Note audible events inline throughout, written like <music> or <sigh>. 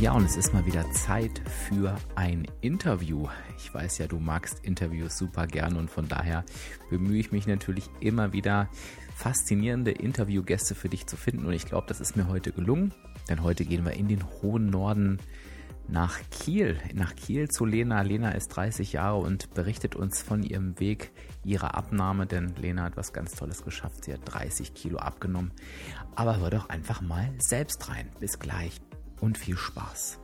Ja, und es ist mal wieder Zeit für ein Interview. Ich weiß ja, du magst Interviews super gern und von daher bemühe ich mich natürlich immer wieder, faszinierende Interviewgäste für dich zu finden. Und ich glaube, das ist mir heute gelungen, denn heute gehen wir in den hohen Norden nach Kiel, nach Kiel zu Lena. Lena ist 30 Jahre und berichtet uns von ihrem Weg, ihrer Abnahme, denn Lena hat was ganz Tolles geschafft. Sie hat 30 Kilo abgenommen. Aber hör doch einfach mal selbst rein. Bis gleich und viel Spaß.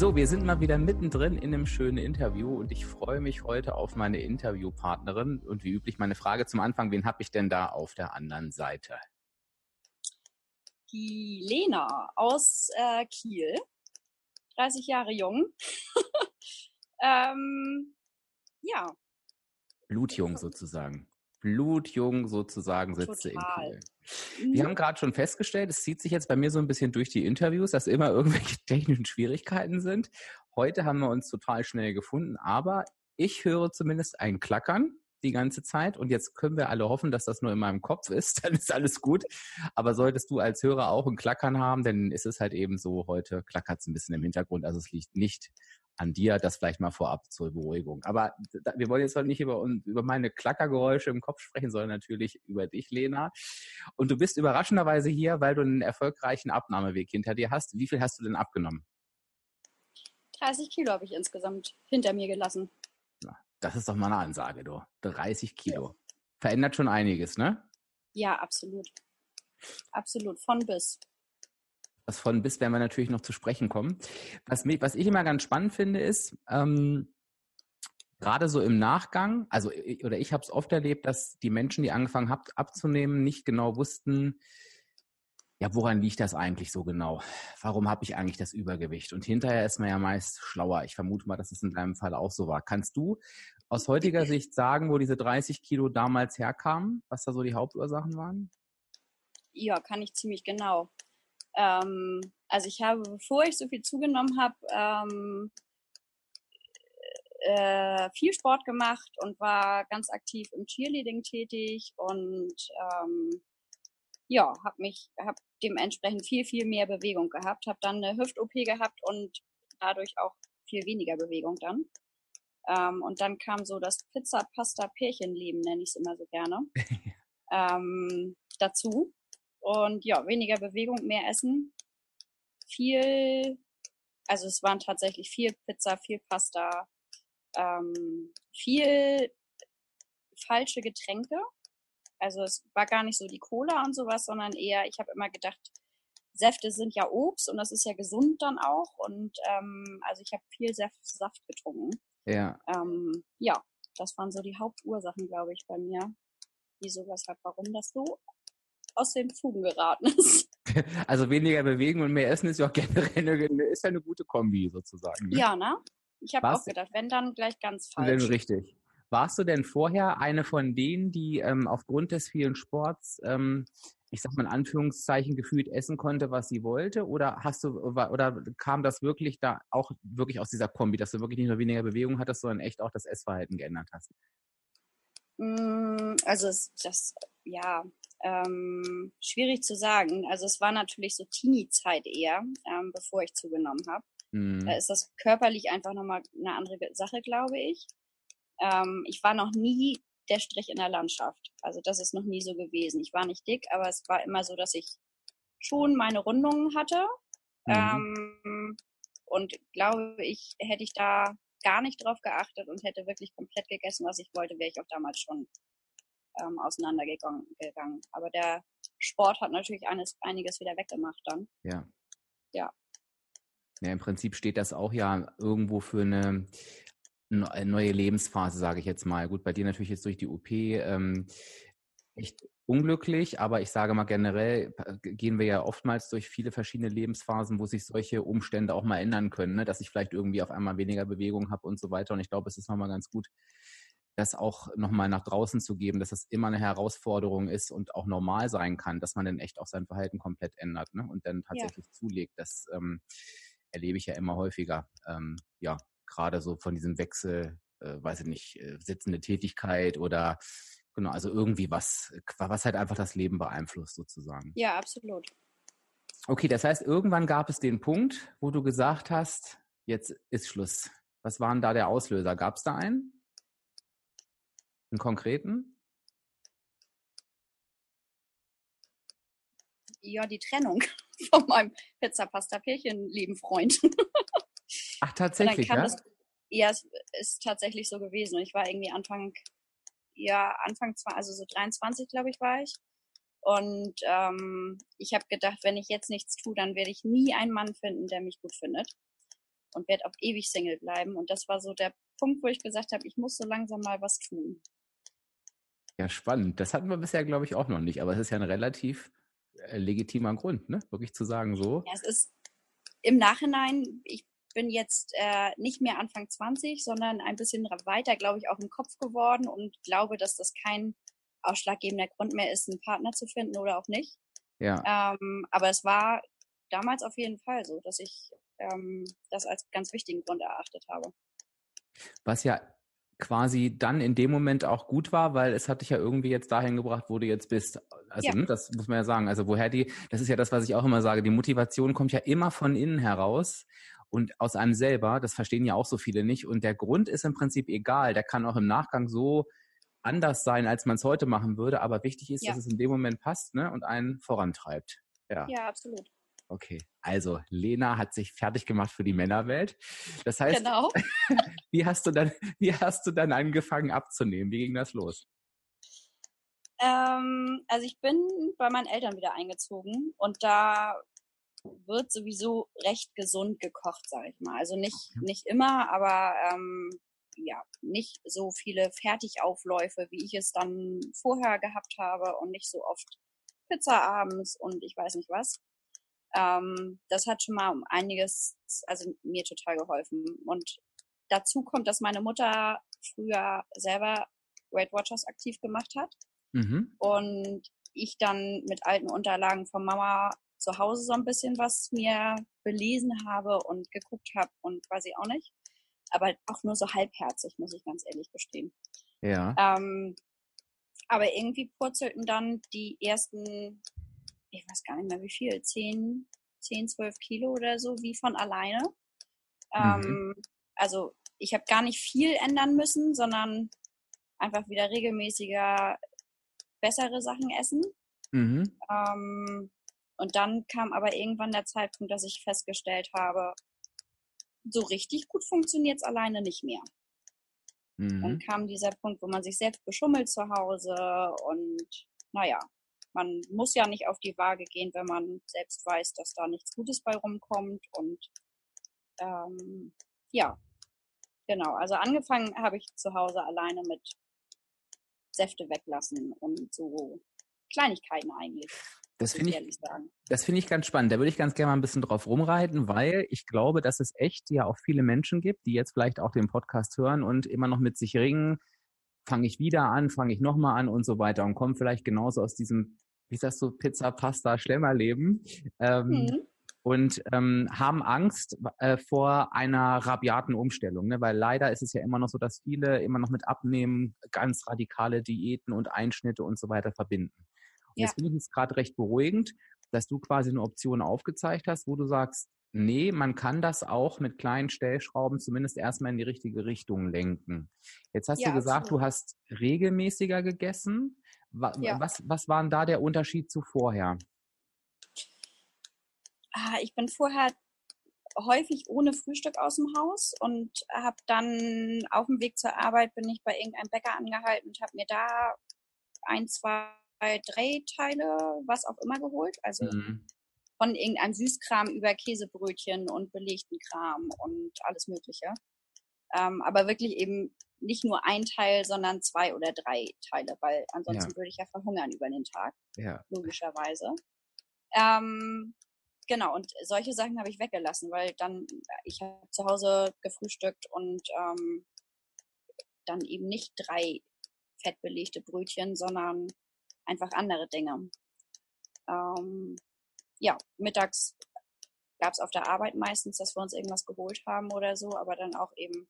So, wir sind mal wieder mittendrin in einem schönen Interview und ich freue mich heute auf meine Interviewpartnerin und wie üblich meine Frage zum Anfang, wen habe ich denn da auf der anderen Seite? Die Lena aus äh, Kiel, 30 Jahre jung. <laughs> ähm, ja, Blutjung sozusagen. Blutjung sozusagen sitzt in Kiel. Wir haben gerade schon festgestellt, es zieht sich jetzt bei mir so ein bisschen durch die Interviews, dass immer <laughs> irgendwelche technischen Schwierigkeiten sind. Heute haben wir uns total schnell gefunden, aber ich höre zumindest ein Klackern die ganze Zeit und jetzt können wir alle hoffen, dass das nur in meinem Kopf ist, <laughs> dann ist alles gut. Aber solltest du als Hörer auch ein Klackern haben, dann ist es halt eben so, heute klackert es ein bisschen im Hintergrund, also es liegt nicht an dir, das vielleicht mal vorab zur Beruhigung. Aber da, wir wollen jetzt heute nicht über, über meine Klackergeräusche im Kopf sprechen, sondern natürlich über dich, Lena. Und du bist überraschenderweise hier, weil du einen erfolgreichen Abnahmeweg hinter dir hast. Wie viel hast du denn abgenommen? 30 Kilo habe ich insgesamt hinter mir gelassen. Na, das ist doch mal eine Ansage, du. 30 Kilo. Ja. Verändert schon einiges, ne? Ja, absolut. Absolut. Von bis was von bis werden wir natürlich noch zu sprechen kommen. Was, mich, was ich immer ganz spannend finde, ist, ähm, gerade so im Nachgang, also oder ich habe es oft erlebt, dass die Menschen, die angefangen haben abzunehmen, nicht genau wussten, ja, woran liegt das eigentlich so genau? Warum habe ich eigentlich das Übergewicht? Und hinterher ist man ja meist schlauer. Ich vermute mal, dass es in deinem Fall auch so war. Kannst du aus heutiger Sicht sagen, wo diese 30 Kilo damals herkamen, was da so die Hauptursachen waren? Ja, kann ich ziemlich genau. Ähm, also ich habe, bevor ich so viel zugenommen habe, ähm, äh, viel Sport gemacht und war ganz aktiv im Cheerleading tätig und ähm, ja, habe mich, habe dementsprechend viel, viel mehr Bewegung gehabt, habe dann eine Hüft-OP gehabt und dadurch auch viel weniger Bewegung dann. Ähm, und dann kam so das Pizza-Pasta-Pärchenleben, nenne ich es immer so gerne, <laughs> ähm, dazu. Und ja, weniger Bewegung, mehr Essen. Viel, also es waren tatsächlich viel Pizza, viel Pasta, ähm, viel falsche Getränke. Also es war gar nicht so die Cola und sowas, sondern eher, ich habe immer gedacht, Säfte sind ja Obst und das ist ja gesund dann auch. Und ähm, also ich habe viel Saft, Saft getrunken. Ja. Ähm, ja, das waren so die Hauptursachen, glaube ich, bei mir. Wieso, weshalb, warum das so aus den Fugen geraten ist. <laughs> Also weniger bewegen und mehr essen ist ja auch generell eine, ist ja eine gute Kombi sozusagen. Ne? Ja, ne? Ich habe auch gedacht, wenn dann gleich ganz falsch. Richtig. Warst du denn vorher eine von denen, die ähm, aufgrund des vielen Sports, ähm, ich sag mal in Anführungszeichen, gefühlt essen konnte, was sie wollte? Oder hast du, oder kam das wirklich da auch wirklich aus dieser Kombi, dass du wirklich nicht nur weniger Bewegung hattest, sondern echt auch das Essverhalten geändert hast? Mm, also das, ja, ähm, schwierig zu sagen. Also es war natürlich so Teenie-Zeit eher, ähm, bevor ich zugenommen habe. Mhm. Da ist das körperlich einfach nochmal eine andere Sache, glaube ich. Ähm, ich war noch nie der Strich in der Landschaft. Also das ist noch nie so gewesen. Ich war nicht dick, aber es war immer so, dass ich schon meine Rundungen hatte. Mhm. Ähm, und glaube ich, hätte ich da gar nicht drauf geachtet und hätte wirklich komplett gegessen, was ich wollte, wäre ich auch damals schon ähm, auseinandergegangen. Aber der Sport hat natürlich eines, einiges wieder weggemacht dann. Ja. Ja. Ja, im Prinzip steht das auch ja irgendwo für eine neue Lebensphase, sage ich jetzt mal. Gut, bei dir natürlich jetzt durch die OP. Ähm, echt unglücklich, aber ich sage mal generell gehen wir ja oftmals durch viele verschiedene Lebensphasen, wo sich solche Umstände auch mal ändern können, ne? dass ich vielleicht irgendwie auf einmal weniger Bewegung habe und so weiter. Und ich glaube, es ist nochmal ganz gut, das auch nochmal nach draußen zu geben, dass es immer eine Herausforderung ist und auch normal sein kann, dass man dann echt auch sein Verhalten komplett ändert ne? und dann tatsächlich ja. zulegt. Das ähm, erlebe ich ja immer häufiger. Ähm, ja, gerade so von diesem Wechsel, äh, weiß ich nicht, äh, sitzende Tätigkeit oder genau, also irgendwie was, was halt einfach das Leben beeinflusst sozusagen. Ja, absolut. Okay, das heißt, irgendwann gab es den Punkt, wo du gesagt hast, jetzt ist Schluss. Was war denn da der Auslöser? Gab es da einen? Einen konkreten? Ja, die Trennung <laughs> von meinem Pizza-Pasta-Pärchen, lieben Freund. Ach, <laughs> tatsächlich, ja? Das, ja, es ist tatsächlich so gewesen. ich war irgendwie Anfang, ja, Anfang, also so 23, glaube ich, war ich. Und ähm, ich habe gedacht, wenn ich jetzt nichts tue, dann werde ich nie einen Mann finden, der mich gut findet. Und werde auch ewig Single bleiben. Und das war so der Punkt, wo ich gesagt habe, ich muss so langsam mal was tun. Ja, spannend. Das hatten wir bisher, glaube ich, auch noch nicht. Aber es ist ja ein relativ äh, legitimer Grund, ne? Wirklich zu sagen so. Ja, es ist im Nachhinein, ich bin jetzt äh, nicht mehr Anfang 20, sondern ein bisschen weiter, glaube ich, auch im Kopf geworden und glaube, dass das kein ausschlaggebender Grund mehr ist, einen Partner zu finden oder auch nicht. Ja. Ähm, aber es war damals auf jeden Fall so, dass ich ähm, das als ganz wichtigen Grund erachtet habe. Was ja quasi dann in dem Moment auch gut war, weil es hat dich ja irgendwie jetzt dahin gebracht, wo du jetzt bist. Also ja. ne, das muss man ja sagen. Also woher die, das ist ja das, was ich auch immer sage, die Motivation kommt ja immer von innen heraus und aus einem selber. Das verstehen ja auch so viele nicht. Und der Grund ist im Prinzip egal. Der kann auch im Nachgang so anders sein, als man es heute machen würde. Aber wichtig ist, ja. dass es in dem Moment passt ne, und einen vorantreibt. Ja, ja absolut. Okay, also Lena hat sich fertig gemacht für die Männerwelt. Das heißt, genau. <laughs> wie hast du dann, wie hast du dann angefangen abzunehmen? Wie ging das los? Ähm, also ich bin bei meinen Eltern wieder eingezogen und da wird sowieso recht gesund gekocht, sage ich mal. Also nicht nicht immer, aber ähm, ja nicht so viele Fertigaufläufe, wie ich es dann vorher gehabt habe und nicht so oft Pizza abends und ich weiß nicht was. Ähm, das hat schon mal um einiges, also mir total geholfen. Und dazu kommt, dass meine Mutter früher selber Weight Watchers aktiv gemacht hat. Mhm. Und ich dann mit alten Unterlagen von Mama zu Hause so ein bisschen was mir belesen habe und geguckt habe und quasi auch nicht. Aber auch nur so halbherzig, muss ich ganz ehrlich gestehen. Ja. Ähm, aber irgendwie purzelten dann die ersten ich weiß gar nicht mehr wie viel, 10, 10 12 Kilo oder so, wie von alleine. Mhm. Ähm, also ich habe gar nicht viel ändern müssen, sondern einfach wieder regelmäßiger bessere Sachen essen. Mhm. Ähm, und dann kam aber irgendwann der Zeitpunkt, dass ich festgestellt habe, so richtig gut funktioniert es alleine nicht mehr. Mhm. Dann kam dieser Punkt, wo man sich selbst beschummelt zu Hause und naja, man muss ja nicht auf die Waage gehen, wenn man selbst weiß, dass da nichts Gutes bei rumkommt. Und ähm, ja, genau. Also angefangen habe ich zu Hause alleine mit Säfte weglassen und so Kleinigkeiten eigentlich. Das finde ich, das finde ich ganz spannend. Da würde ich ganz gerne mal ein bisschen drauf rumreiten, weil ich glaube, dass es echt ja auch viele Menschen gibt, die jetzt vielleicht auch den Podcast hören und immer noch mit sich ringen, fange ich wieder an, fange ich nochmal an und so weiter und komme vielleicht genauso aus diesem, wie sagst du, Pizza, Pasta, Schlemmerleben. Ähm, mhm. Und ähm, haben Angst äh, vor einer rabiaten Umstellung, ne? weil leider ist es ja immer noch so, dass viele immer noch mit Abnehmen ganz radikale Diäten und Einschnitte und so weiter verbinden. Und ja. das finde ich jetzt gerade recht beruhigend, dass du quasi eine Option aufgezeigt hast, wo du sagst, Nee, man kann das auch mit kleinen Stellschrauben zumindest erstmal in die richtige Richtung lenken. Jetzt hast ja, du gesagt, absolut. du hast regelmäßiger gegessen. Was, ja. was, was war denn da der Unterschied zu vorher? Ah, ich bin vorher häufig ohne Frühstück aus dem Haus und habe dann auf dem Weg zur Arbeit bin ich bei irgendeinem Bäcker angehalten und habe mir da ein, zwei, drei Teile, was auch immer geholt. Also mhm von irgendeinem Süßkram über Käsebrötchen und belegten Kram und alles Mögliche. Ähm, aber wirklich eben nicht nur ein Teil, sondern zwei oder drei Teile, weil ansonsten ja. würde ich ja verhungern über den Tag. Ja. Logischerweise. Ähm, genau, und solche Sachen habe ich weggelassen, weil dann, ich habe zu Hause gefrühstückt und ähm, dann eben nicht drei fettbelegte Brötchen, sondern einfach andere Dinge. Ähm, ja, mittags gab es auf der Arbeit meistens, dass wir uns irgendwas geholt haben oder so, aber dann auch eben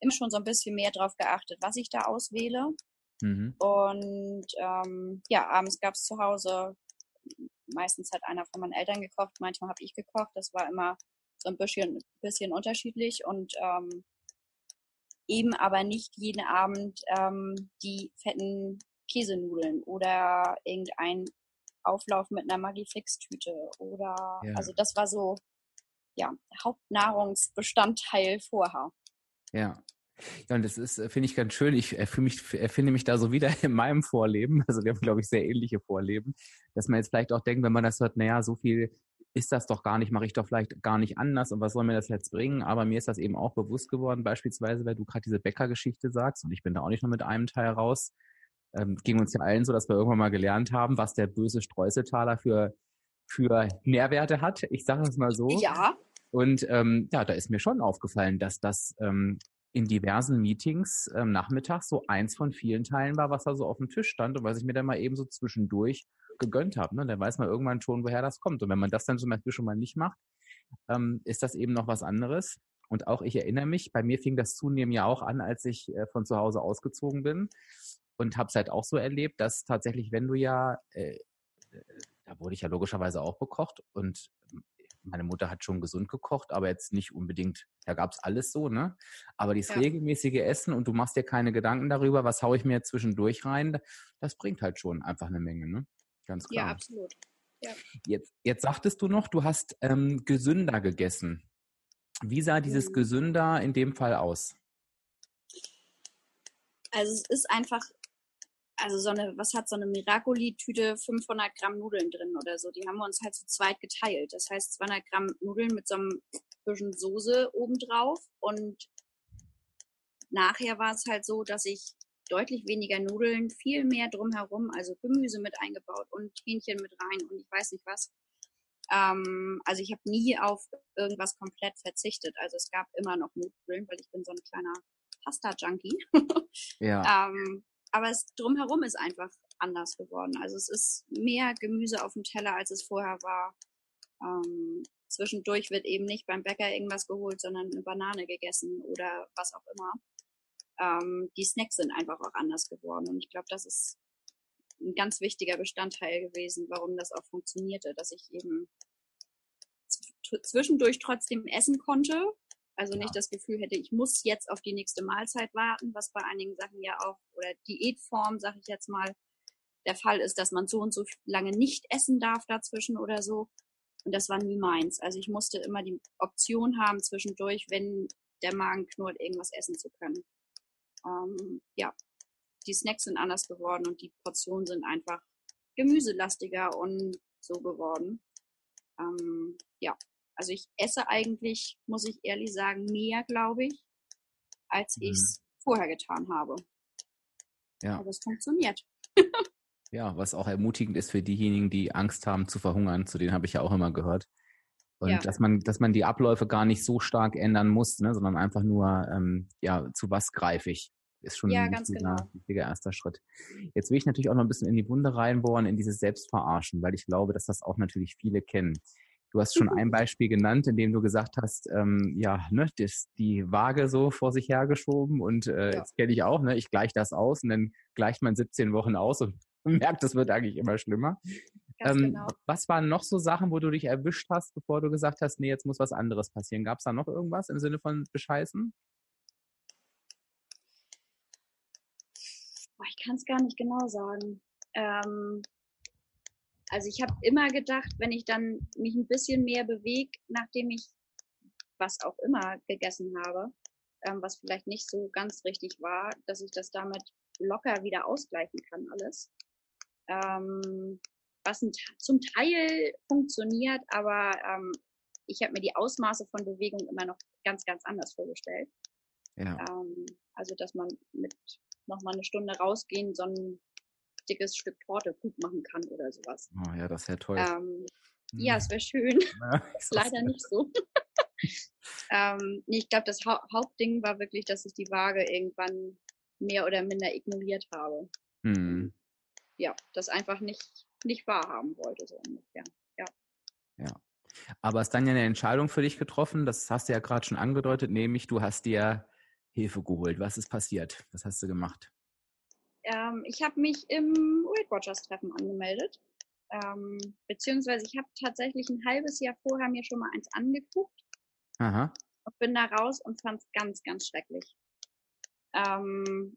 immer schon so ein bisschen mehr drauf geachtet, was ich da auswähle. Mhm. Und ähm, ja, abends gab es zu Hause, meistens hat einer von meinen Eltern gekocht, manchmal habe ich gekocht. Das war immer so ein bisschen, bisschen unterschiedlich und ähm, eben aber nicht jeden Abend ähm, die fetten Käsenudeln oder irgendein Auflauf mit einer Magifix-Tüte oder ja. also das war so ja Hauptnahrungsbestandteil vorher. Ja. Ja, und das ist, äh, finde ich ganz schön. Ich erfinde mich, erfinde mich da so wieder in meinem Vorleben. Also wir haben, glaube ich, sehr ähnliche Vorleben. Dass man jetzt vielleicht auch denkt, wenn man das hört, naja, so viel ist das doch gar nicht, mache ich doch vielleicht gar nicht anders und was soll mir das jetzt bringen? Aber mir ist das eben auch bewusst geworden, beispielsweise, weil du gerade diese Bäckergeschichte sagst und ich bin da auch nicht nur mit einem Teil raus. Ähm, ging uns ja allen so, dass wir irgendwann mal gelernt haben, was der böse Streuseltaler für, für Nährwerte hat. Ich sage es mal so. Ja. Und ähm, ja, da ist mir schon aufgefallen, dass das ähm, in diversen Meetings ähm, nachmittags so eins von vielen Teilen war, was da so auf dem Tisch stand und was ich mir dann mal eben so zwischendurch gegönnt habe. Ne? Dann weiß man irgendwann schon, woher das kommt. Und wenn man das dann zum Beispiel schon mal nicht macht, ähm, ist das eben noch was anderes. Und auch ich erinnere mich, bei mir fing das zunehmend ja auch an, als ich äh, von zu Hause ausgezogen bin und habe es halt auch so erlebt, dass tatsächlich, wenn du ja, äh, da wurde ich ja logischerweise auch bekocht und meine Mutter hat schon gesund gekocht, aber jetzt nicht unbedingt, da gab es alles so, ne? Aber dieses ja. regelmäßige Essen und du machst dir keine Gedanken darüber, was haue ich mir zwischendurch rein, das bringt halt schon einfach eine Menge, ne? Ganz klar. Ja, absolut. Ja. Jetzt, jetzt sagtest du noch, du hast ähm, gesünder gegessen. Wie sah dieses mhm. gesünder in dem Fall aus? Also es ist einfach, also so eine, was hat so eine Miracoli-Tüte 500 Gramm Nudeln drin oder so. Die haben wir uns halt zu zweit geteilt. Das heißt 200 Gramm Nudeln mit so einem bisschen Soße obendrauf und nachher war es halt so, dass ich deutlich weniger Nudeln, viel mehr drumherum, also Gemüse mit eingebaut und Hähnchen mit rein und ich weiß nicht was. Ähm, also ich habe nie auf irgendwas komplett verzichtet. Also es gab immer noch Nudeln, weil ich bin so ein kleiner Pasta-Junkie. <laughs> ja. ähm, aber es drumherum ist einfach anders geworden. Also es ist mehr Gemüse auf dem Teller, als es vorher war. Ähm, zwischendurch wird eben nicht beim Bäcker irgendwas geholt, sondern eine Banane gegessen oder was auch immer ähm, die Snacks sind einfach auch anders geworden. Und ich glaube, das ist ein ganz wichtiger Bestandteil gewesen, warum das auch funktionierte, dass ich eben zwischendurch trotzdem essen konnte. Also ja. nicht das Gefühl hätte, ich muss jetzt auf die nächste Mahlzeit warten, was bei einigen Sachen ja auch, oder Diätform, sage ich jetzt mal, der Fall ist, dass man so und so lange nicht essen darf dazwischen oder so. Und das war nie meins. Also ich musste immer die Option haben, zwischendurch, wenn der Magen knurrt, irgendwas essen zu können ähm, ja, die Snacks sind anders geworden und die Portionen sind einfach gemüselastiger und so geworden. Ähm, ja, also ich esse eigentlich, muss ich ehrlich sagen, mehr, glaube ich, als mhm. ich es vorher getan habe. Ja. Aber es funktioniert. ja, was auch ermutigend ist für diejenigen, die Angst haben zu verhungern, zu denen habe ich ja auch immer gehört. Und ja. dass man, dass man die Abläufe gar nicht so stark ändern muss, ne, sondern einfach nur, ähm, ja, zu was greife ich ist schon ja, ein wichtiger, genau. wichtiger, erster Schritt. Jetzt will ich natürlich auch noch ein bisschen in die Wunde reinbohren, in dieses Selbstverarschen, weil ich glaube, dass das auch natürlich viele kennen. Du hast schon ein Beispiel genannt, in dem du gesagt hast, ähm, ja, ne, das, die Waage so vor sich hergeschoben und äh, ja. jetzt kenne ich auch, ne, ich gleiche das aus und dann gleicht man 17 Wochen aus und <laughs> merkt, es wird eigentlich immer schlimmer. Ähm, genau. Was waren noch so Sachen, wo du dich erwischt hast, bevor du gesagt hast, nee, jetzt muss was anderes passieren? Gab es da noch irgendwas im Sinne von bescheißen? ich kann es gar nicht genau sagen. Ähm, also ich habe immer gedacht, wenn ich dann mich ein bisschen mehr bewege, nachdem ich was auch immer gegessen habe, ähm, was vielleicht nicht so ganz richtig war, dass ich das damit locker wieder ausgleichen kann alles. Ähm, was ein, zum Teil funktioniert, aber ähm, ich habe mir die Ausmaße von Bewegung immer noch ganz, ganz anders vorgestellt. Ja. Ähm, also, dass man mit nochmal eine Stunde rausgehen, so ein dickes Stück Torte gut machen kann oder sowas. Oh ja, das wäre toll. Ähm, ja, hm. es wäre schön. <laughs> Ja, <laughs> Leider nicht so. <laughs> ähm, ich glaube, das ha Hauptding war wirklich, dass ich die Waage irgendwann mehr oder minder ignoriert habe. Hm. Ja, das einfach nicht, nicht wahrhaben wollte, so ungefähr. Ja. Ja. Aber ist dann ja eine Entscheidung für dich getroffen, das hast du ja gerade schon angedeutet, nämlich du hast dir Hilfe geholt. Was ist passiert? Was hast du gemacht? Ähm, ich habe mich im Weight Watchers Treffen angemeldet. Ähm, beziehungsweise ich habe tatsächlich ein halbes Jahr vorher mir schon mal eins angeguckt. Aha. Und bin da raus und fand es ganz, ganz schrecklich. Ähm,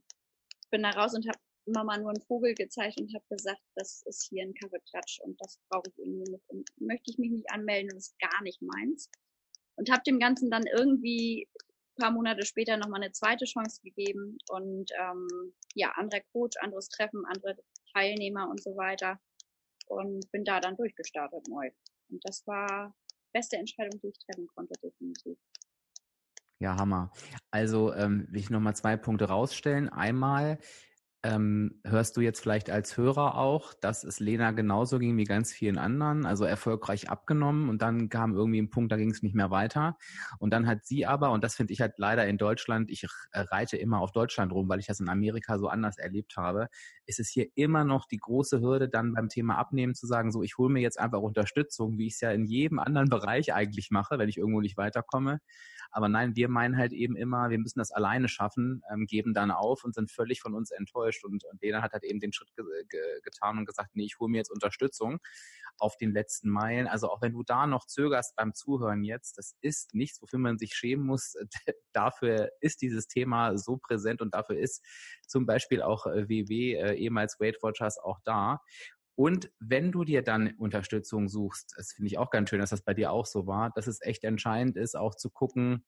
bin da raus und habe Mama nur einen Vogel gezeigt und habe gesagt, das ist hier ein Kaffeeklatsch und das brauche ich irgendwie nicht. Und möchte ich mich nicht anmelden, das ist gar nicht meins. Und habe dem Ganzen dann irgendwie paar Monate später nochmal eine zweite Chance gegeben und ähm, ja, anderer Coach, anderes Treffen, andere Teilnehmer und so weiter und bin da dann durchgestartet neu. Und das war beste Entscheidung, die ich treffen konnte, definitiv. Ja, Hammer. Also ähm, will ich nochmal zwei Punkte rausstellen. Einmal, ähm, hörst du jetzt vielleicht als Hörer auch, dass es Lena genauso ging wie ganz vielen anderen, also erfolgreich abgenommen und dann kam irgendwie ein Punkt, da ging es nicht mehr weiter. Und dann hat sie aber, und das finde ich halt leider in Deutschland, ich reite immer auf Deutschland rum, weil ich das in Amerika so anders erlebt habe, ist es hier immer noch die große Hürde, dann beim Thema Abnehmen zu sagen, so ich hole mir jetzt einfach Unterstützung, wie ich es ja in jedem anderen <laughs> Bereich eigentlich mache, wenn ich irgendwo nicht weiterkomme. Aber nein, wir meinen halt eben immer, wir müssen das alleine schaffen, ähm, geben dann auf und sind völlig von uns enttäuscht. Und, und Lena hat halt eben den Schritt ge ge getan und gesagt, nee, ich hole mir jetzt Unterstützung auf den letzten Meilen. Also auch wenn du da noch zögerst beim Zuhören jetzt, das ist nichts, wofür man sich schämen muss. <laughs> dafür ist dieses Thema so präsent und dafür ist zum Beispiel auch WW, äh, ehemals Weight Watchers, auch da. Und wenn du dir dann Unterstützung suchst, das finde ich auch ganz schön, dass das bei dir auch so war, dass es echt entscheidend ist, auch zu gucken,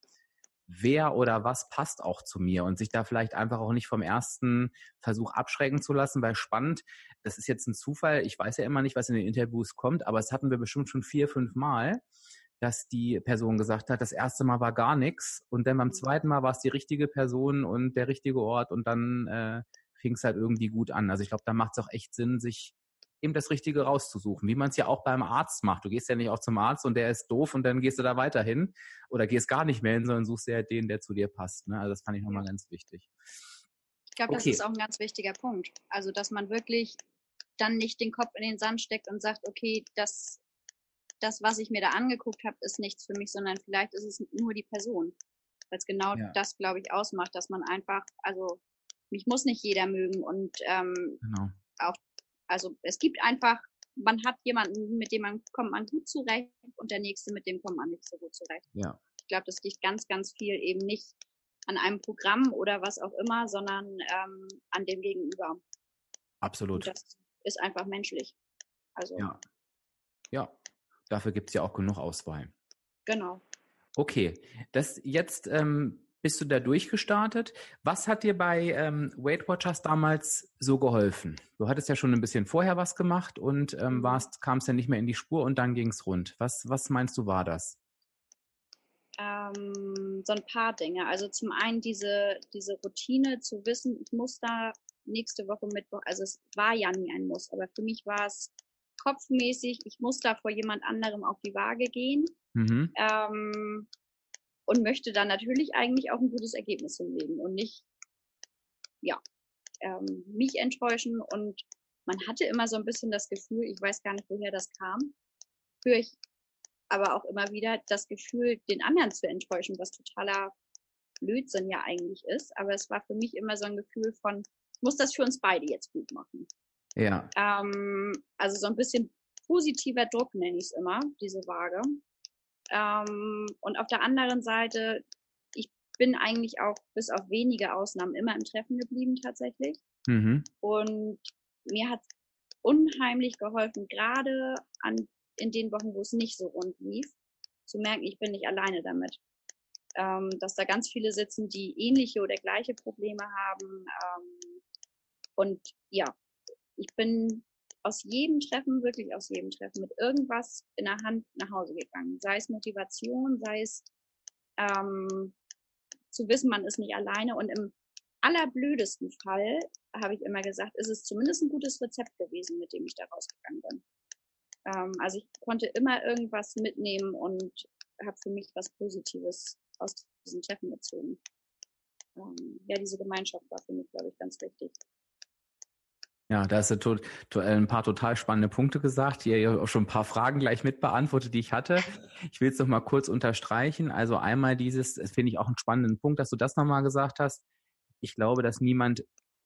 wer oder was passt auch zu mir und sich da vielleicht einfach auch nicht vom ersten Versuch abschrecken zu lassen, weil spannend, das ist jetzt ein Zufall, ich weiß ja immer nicht, was in den Interviews kommt, aber es hatten wir bestimmt schon vier, fünf Mal, dass die Person gesagt hat, das erste Mal war gar nichts und dann beim zweiten Mal war es die richtige Person und der richtige Ort und dann äh, fing es halt irgendwie gut an. Also ich glaube, da macht es auch echt Sinn, sich eben das Richtige rauszusuchen, wie man es ja auch beim Arzt macht. Du gehst ja nicht auch zum Arzt und der ist doof und dann gehst du da weiterhin oder gehst gar nicht mehr hin, sondern suchst ja den, der zu dir passt. Ne? Also das fand ich nochmal ganz wichtig. Ich glaube, okay. das ist auch ein ganz wichtiger Punkt. Also, dass man wirklich dann nicht den Kopf in den Sand steckt und sagt, okay, das, das was ich mir da angeguckt habe, ist nichts für mich, sondern vielleicht ist es nur die Person. Weil es genau ja. das, glaube ich, ausmacht, dass man einfach, also mich muss nicht jeder mögen und ähm, genau. auch also es gibt einfach, man hat jemanden, mit dem man kommt man gut zurecht und der nächste, mit dem kommt man nicht so gut zurecht. Ja. Ich glaube, das liegt ganz, ganz viel eben nicht an einem Programm oder was auch immer, sondern ähm, an dem Gegenüber. Absolut. Und das ist einfach menschlich. Also. Ja. Ja. Dafür gibt es ja auch genug Auswahl. Genau. Okay. Das jetzt ähm, bist du da durchgestartet. Was hat dir bei ähm, Weight Watchers damals so geholfen? Du hattest ja schon ein bisschen vorher was gemacht und ähm, mhm. warst, kamst ja nicht mehr in die Spur und dann ging es rund. Was, was meinst du, war das? Ähm, so ein paar Dinge. Also zum einen diese, diese Routine zu wissen, ich muss da nächste Woche Mittwoch, also es war ja nie ein Muss, aber für mich war es kopfmäßig, ich muss da vor jemand anderem auf die Waage gehen. Mhm. Ähm, und möchte dann natürlich eigentlich auch ein gutes Ergebnis hinlegen und nicht, ja, ähm, mich enttäuschen. Und man hatte immer so ein bisschen das Gefühl, ich weiß gar nicht, woher das kam, höre ich aber auch immer wieder das Gefühl, den anderen zu enttäuschen, was totaler Blödsinn ja eigentlich ist. Aber es war für mich immer so ein Gefühl von, ich muss das für uns beide jetzt gut machen. Ja. Ähm, also so ein bisschen positiver Druck nenne ich es immer, diese Waage. Ähm, und auf der anderen Seite, ich bin eigentlich auch bis auf wenige Ausnahmen immer im Treffen geblieben tatsächlich. Mhm. Und mir hat unheimlich geholfen, gerade an, in den Wochen, wo es nicht so rund lief, zu merken, ich bin nicht alleine damit. Ähm, dass da ganz viele sitzen, die ähnliche oder gleiche Probleme haben. Ähm, und ja, ich bin aus jedem Treffen, wirklich aus jedem Treffen, mit irgendwas in der Hand nach Hause gegangen. Sei es Motivation, sei es ähm, zu wissen, man ist nicht alleine und im allerblödesten Fall, habe ich immer gesagt, ist es zumindest ein gutes Rezept gewesen, mit dem ich da rausgegangen bin. Ähm, also ich konnte immer irgendwas mitnehmen und habe für mich was Positives aus diesen Treffen gezogen. Ähm, ja, diese Gemeinschaft war für mich, glaube ich, ganz wichtig. Ja, da hast du ein paar total spannende Punkte gesagt. Hier auch schon ein paar Fragen gleich mit beantwortet, die ich hatte. Ich will es noch mal kurz unterstreichen. Also einmal dieses, finde ich auch einen spannenden Punkt, dass du das nochmal gesagt hast. Ich glaube, dass niemand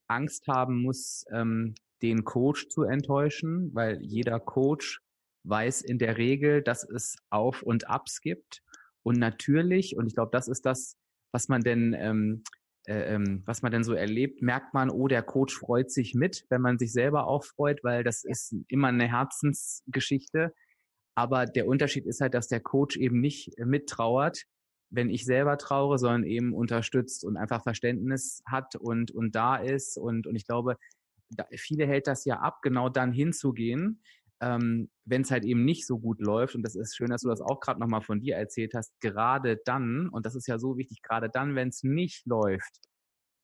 Angst haben muss, ähm, den Coach zu enttäuschen, weil jeder Coach weiß in der Regel, dass es Auf und Abs gibt. Und natürlich, und ich glaube, das ist das, was man denn ähm, äh, ähm, was man denn so erlebt, merkt man, oh, der Coach freut sich mit, wenn man sich selber auch freut, weil das ist immer eine Herzensgeschichte. Aber der Unterschied ist halt, dass der Coach eben nicht mittrauert, wenn ich selber traure, sondern eben unterstützt und einfach Verständnis hat und, und da ist. Und, und ich glaube, viele hält das ja ab, genau dann hinzugehen, ähm, wenn es halt eben nicht so gut läuft, und das ist schön, dass du das auch gerade nochmal von dir erzählt hast, gerade dann, und das ist ja so wichtig, gerade dann, wenn es nicht läuft,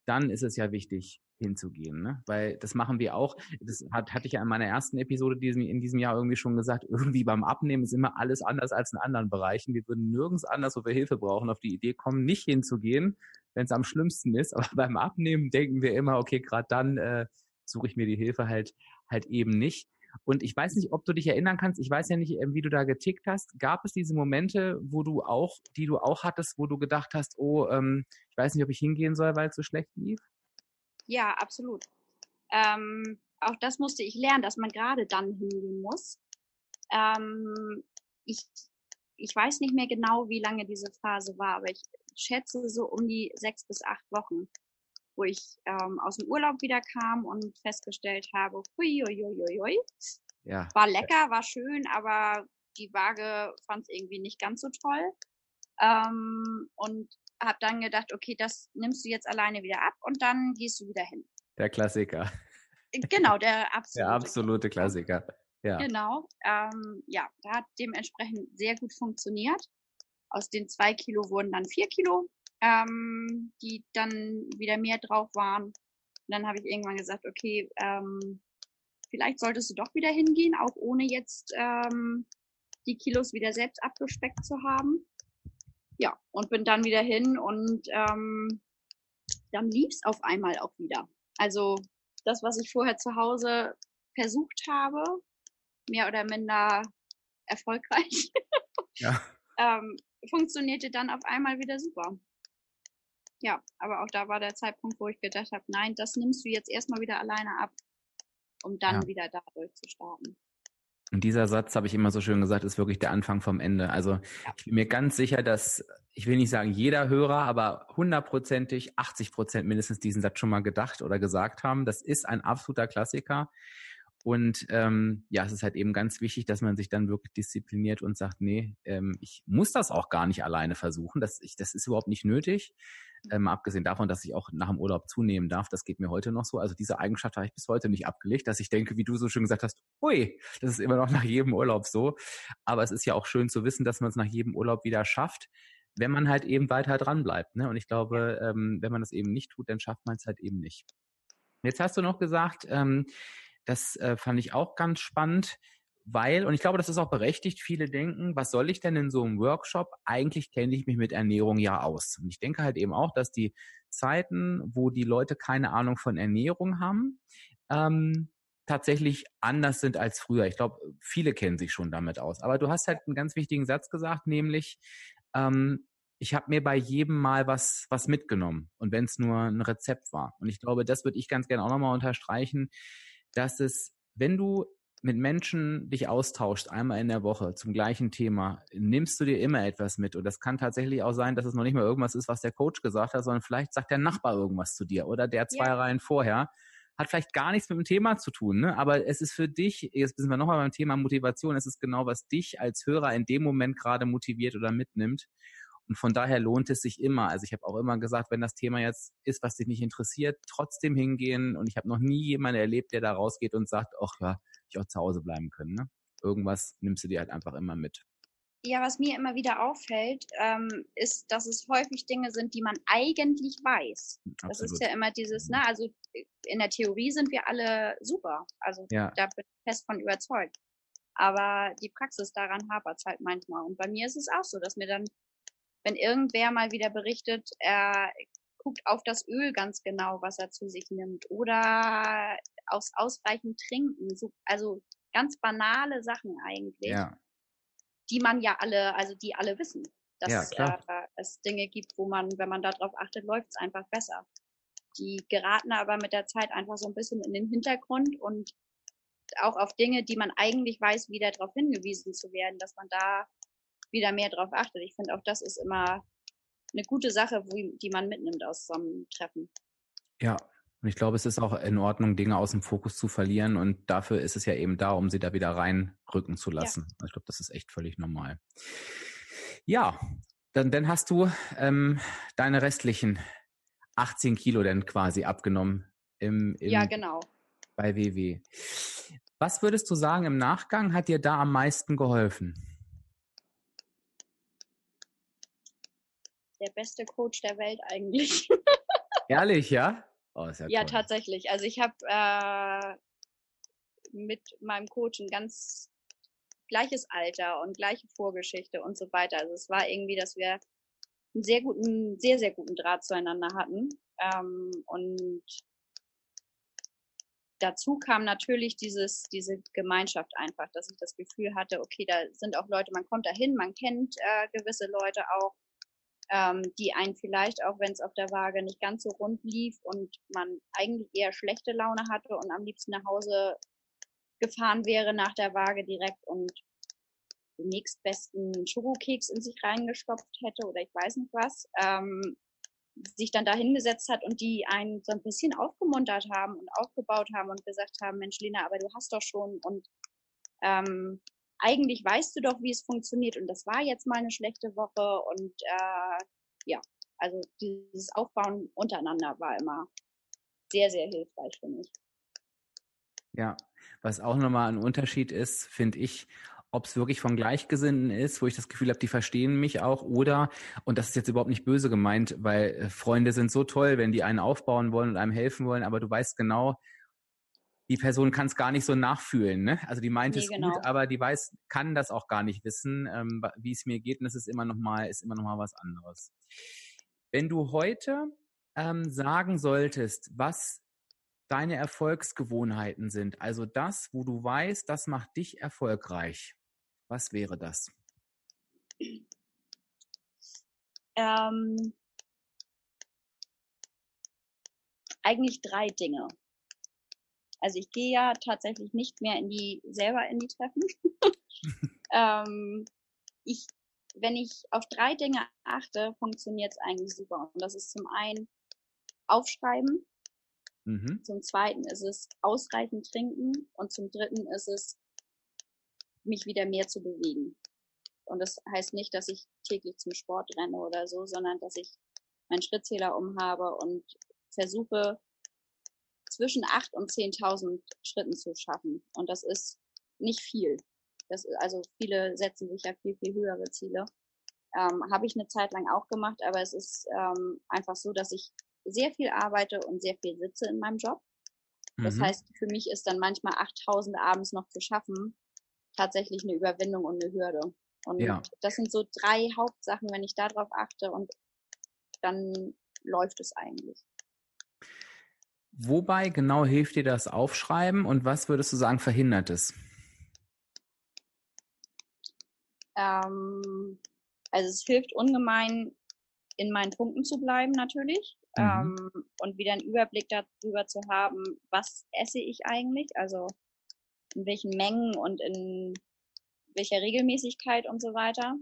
dann ist es ja wichtig, hinzugehen, ne? Weil das machen wir auch. Das hat, hatte ich ja in meiner ersten Episode diesem, in diesem Jahr irgendwie schon gesagt. Irgendwie beim Abnehmen ist immer alles anders als in anderen Bereichen. Wir würden nirgends anders, wo wir Hilfe brauchen, auf die Idee kommen, nicht hinzugehen, wenn es am schlimmsten ist. <laughs> Aber beim Abnehmen denken wir immer, okay, gerade dann äh, suche ich mir die Hilfe halt halt eben nicht. Und ich weiß nicht, ob du dich erinnern kannst, ich weiß ja nicht, ähm, wie du da getickt hast. Gab es diese Momente, wo du auch, die du auch hattest, wo du gedacht hast, oh, ähm, ich weiß nicht, ob ich hingehen soll, weil es so schlecht lief? Ja, absolut. Ähm, auch das musste ich lernen, dass man gerade dann hingehen muss. Ähm, ich, ich weiß nicht mehr genau, wie lange diese Phase war, aber ich schätze so um die sechs bis acht Wochen wo ich ähm, aus dem Urlaub wieder kam und festgestellt habe, hui, hui, hui, hui. Ja. War lecker, war schön, aber die Waage fand es irgendwie nicht ganz so toll. Ähm, und habe dann gedacht, okay, das nimmst du jetzt alleine wieder ab und dann gehst du wieder hin. Der Klassiker. Genau, der absolute, <laughs> der absolute Klassiker. Ja. Genau. Ähm, ja, da hat dementsprechend sehr gut funktioniert. Aus den zwei Kilo wurden dann vier Kilo ähm, die dann wieder mehr drauf waren. Und dann habe ich irgendwann gesagt, okay, ähm, vielleicht solltest du doch wieder hingehen, auch ohne jetzt ähm, die Kilos wieder selbst abgespeckt zu haben. Ja, und bin dann wieder hin und ähm, dann lief's auf einmal auch wieder. Also das, was ich vorher zu Hause versucht habe, mehr oder minder erfolgreich, ja. <laughs> ähm, funktionierte dann auf einmal wieder super ja, aber auch da war der Zeitpunkt, wo ich gedacht habe, nein, das nimmst du jetzt erstmal wieder alleine ab, um dann ja. wieder da durchzustarten. Und dieser Satz, habe ich immer so schön gesagt, ist wirklich der Anfang vom Ende. Also ja. ich bin mir ganz sicher, dass, ich will nicht sagen jeder Hörer, aber hundertprozentig, 80 Prozent mindestens diesen Satz schon mal gedacht oder gesagt haben. Das ist ein absoluter Klassiker. Und ähm, ja, es ist halt eben ganz wichtig, dass man sich dann wirklich diszipliniert und sagt, nee, ähm, ich muss das auch gar nicht alleine versuchen. Das, ich, das ist überhaupt nicht nötig. Ähm, abgesehen davon, dass ich auch nach dem Urlaub zunehmen darf, das geht mir heute noch so. Also diese Eigenschaft habe ich bis heute nicht abgelegt, dass ich denke, wie du so schön gesagt hast, ui, das ist immer noch nach jedem Urlaub so. Aber es ist ja auch schön zu wissen, dass man es nach jedem Urlaub wieder schafft, wenn man halt eben weiter dran bleibt. Ne? Und ich glaube, ähm, wenn man das eben nicht tut, dann schafft man es halt eben nicht. Jetzt hast du noch gesagt, ähm, das äh, fand ich auch ganz spannend, weil, und ich glaube, das ist auch berechtigt, viele denken, was soll ich denn in so einem Workshop? Eigentlich kenne ich mich mit Ernährung ja aus. Und ich denke halt eben auch, dass die Zeiten, wo die Leute keine Ahnung von Ernährung haben, ähm, tatsächlich anders sind als früher. Ich glaube, viele kennen sich schon damit aus. Aber du hast halt einen ganz wichtigen Satz gesagt, nämlich, ähm, ich habe mir bei jedem Mal was, was mitgenommen. Und wenn es nur ein Rezept war. Und ich glaube, das würde ich ganz gerne auch nochmal unterstreichen, dass es, wenn du mit Menschen dich austauschst, einmal in der Woche zum gleichen Thema, nimmst du dir immer etwas mit. Und das kann tatsächlich auch sein, dass es noch nicht mal irgendwas ist, was der Coach gesagt hat, sondern vielleicht sagt der Nachbar irgendwas zu dir oder der zwei ja. Reihen vorher. Hat vielleicht gar nichts mit dem Thema zu tun, ne? aber es ist für dich, jetzt sind wir nochmal beim Thema Motivation, es ist genau, was dich als Hörer in dem Moment gerade motiviert oder mitnimmt. Und von daher lohnt es sich immer. Also ich habe auch immer gesagt, wenn das Thema jetzt ist, was dich nicht interessiert, trotzdem hingehen. Und ich habe noch nie jemanden erlebt, der da rausgeht und sagt, ach ja, ich auch zu Hause bleiben können. Ne? Irgendwas nimmst du dir halt einfach immer mit. ja, was mir immer wieder auffällt, ähm, ist, dass es häufig Dinge sind, die man eigentlich weiß. Absolut. Das ist ja immer dieses, ne, also in der Theorie sind wir alle super. Also ja. da bin ich fest von überzeugt. Aber die Praxis daran hapert es halt manchmal. Und bei mir ist es auch so, dass mir dann, wenn irgendwer mal wieder berichtet, er guckt auf das Öl ganz genau, was er zu sich nimmt. Oder aufs ausreichend Trinken. So, also ganz banale Sachen eigentlich. Ja die man ja alle, also die alle wissen, dass ja, äh, es Dinge gibt, wo man, wenn man darauf achtet, läuft es einfach besser. Die geraten aber mit der Zeit einfach so ein bisschen in den Hintergrund und auch auf Dinge, die man eigentlich weiß, wieder darauf hingewiesen zu werden, dass man da wieder mehr drauf achtet. Ich finde auch das ist immer eine gute Sache, wo, die man mitnimmt aus so einem Treffen. Ja, und ich glaube, es ist auch in Ordnung, Dinge aus dem Fokus zu verlieren. Und dafür ist es ja eben da, um sie da wieder reinrücken zu lassen. Ja. Ich glaube, das ist echt völlig normal. Ja, dann, dann hast du ähm, deine restlichen 18 Kilo dann quasi abgenommen im, im ja, genau. bei WW. Was würdest du sagen im Nachgang hat dir da am meisten geholfen? Der beste Coach der Welt eigentlich. <laughs> Ehrlich, ja? Oh, ja, ja tatsächlich. Also ich habe äh, mit meinem Coach ein ganz gleiches Alter und gleiche Vorgeschichte und so weiter. Also es war irgendwie, dass wir einen sehr guten, sehr, sehr guten Draht zueinander hatten. Ähm, und dazu kam natürlich dieses, diese Gemeinschaft einfach, dass ich das Gefühl hatte, okay, da sind auch Leute, man kommt dahin, man kennt äh, gewisse Leute auch ähm, die einen vielleicht, auch wenn es auf der Waage nicht ganz so rund lief und man eigentlich eher schlechte Laune hatte und am liebsten nach Hause gefahren wäre nach der Waage direkt und den nächstbesten Schokokeks in sich reingestopft hätte oder ich weiß nicht was, ähm, sich dann da hingesetzt hat und die einen so ein bisschen aufgemuntert haben und aufgebaut haben und gesagt haben, Mensch Lena, aber du hast doch schon und ähm, eigentlich weißt du doch, wie es funktioniert und das war jetzt mal eine schlechte Woche und äh, ja, also dieses Aufbauen untereinander war immer sehr, sehr hilfreich für mich. Ja, was auch nochmal ein Unterschied ist, finde ich, ob es wirklich von Gleichgesinnten ist, wo ich das Gefühl habe, die verstehen mich auch, oder, und das ist jetzt überhaupt nicht böse gemeint, weil äh, Freunde sind so toll, wenn die einen aufbauen wollen und einem helfen wollen, aber du weißt genau, die Person kann es gar nicht so nachfühlen. Ne? Also die meint nee, es genau. gut, aber die weiß, kann das auch gar nicht wissen, ähm, wie es mir geht. Und das ist immer noch mal, ist immer noch mal was anderes. Wenn du heute ähm, sagen solltest, was deine Erfolgsgewohnheiten sind, also das, wo du weißt, das macht dich erfolgreich, was wäre das? Ähm, eigentlich drei Dinge. Also ich gehe ja tatsächlich nicht mehr in die selber in die Treffen. <laughs> ähm, ich, wenn ich auf drei Dinge achte, funktioniert es eigentlich super. Und das ist zum einen Aufschreiben, mhm. zum zweiten ist es ausreichend trinken und zum dritten ist es mich wieder mehr zu bewegen. Und das heißt nicht, dass ich täglich zum Sport renne oder so, sondern dass ich meinen Schrittzähler umhabe und versuche, zwischen 8 und 10.000 Schritten zu schaffen. Und das ist nicht viel. Das, also viele setzen sich ja viel, viel höhere Ziele. Ähm, Habe ich eine Zeit lang auch gemacht, aber es ist ähm, einfach so, dass ich sehr viel arbeite und sehr viel sitze in meinem Job. Das mhm. heißt, für mich ist dann manchmal 8000 abends noch zu schaffen tatsächlich eine Überwindung und eine Hürde. Und ja. das sind so drei Hauptsachen, wenn ich darauf achte und dann läuft es eigentlich. Wobei genau hilft dir das Aufschreiben und was würdest du sagen, verhindert es? Ähm, also es hilft ungemein, in meinen Punkten zu bleiben natürlich mhm. ähm, und wieder einen Überblick darüber zu haben, was esse ich eigentlich, also in welchen Mengen und in welcher Regelmäßigkeit und so weiter.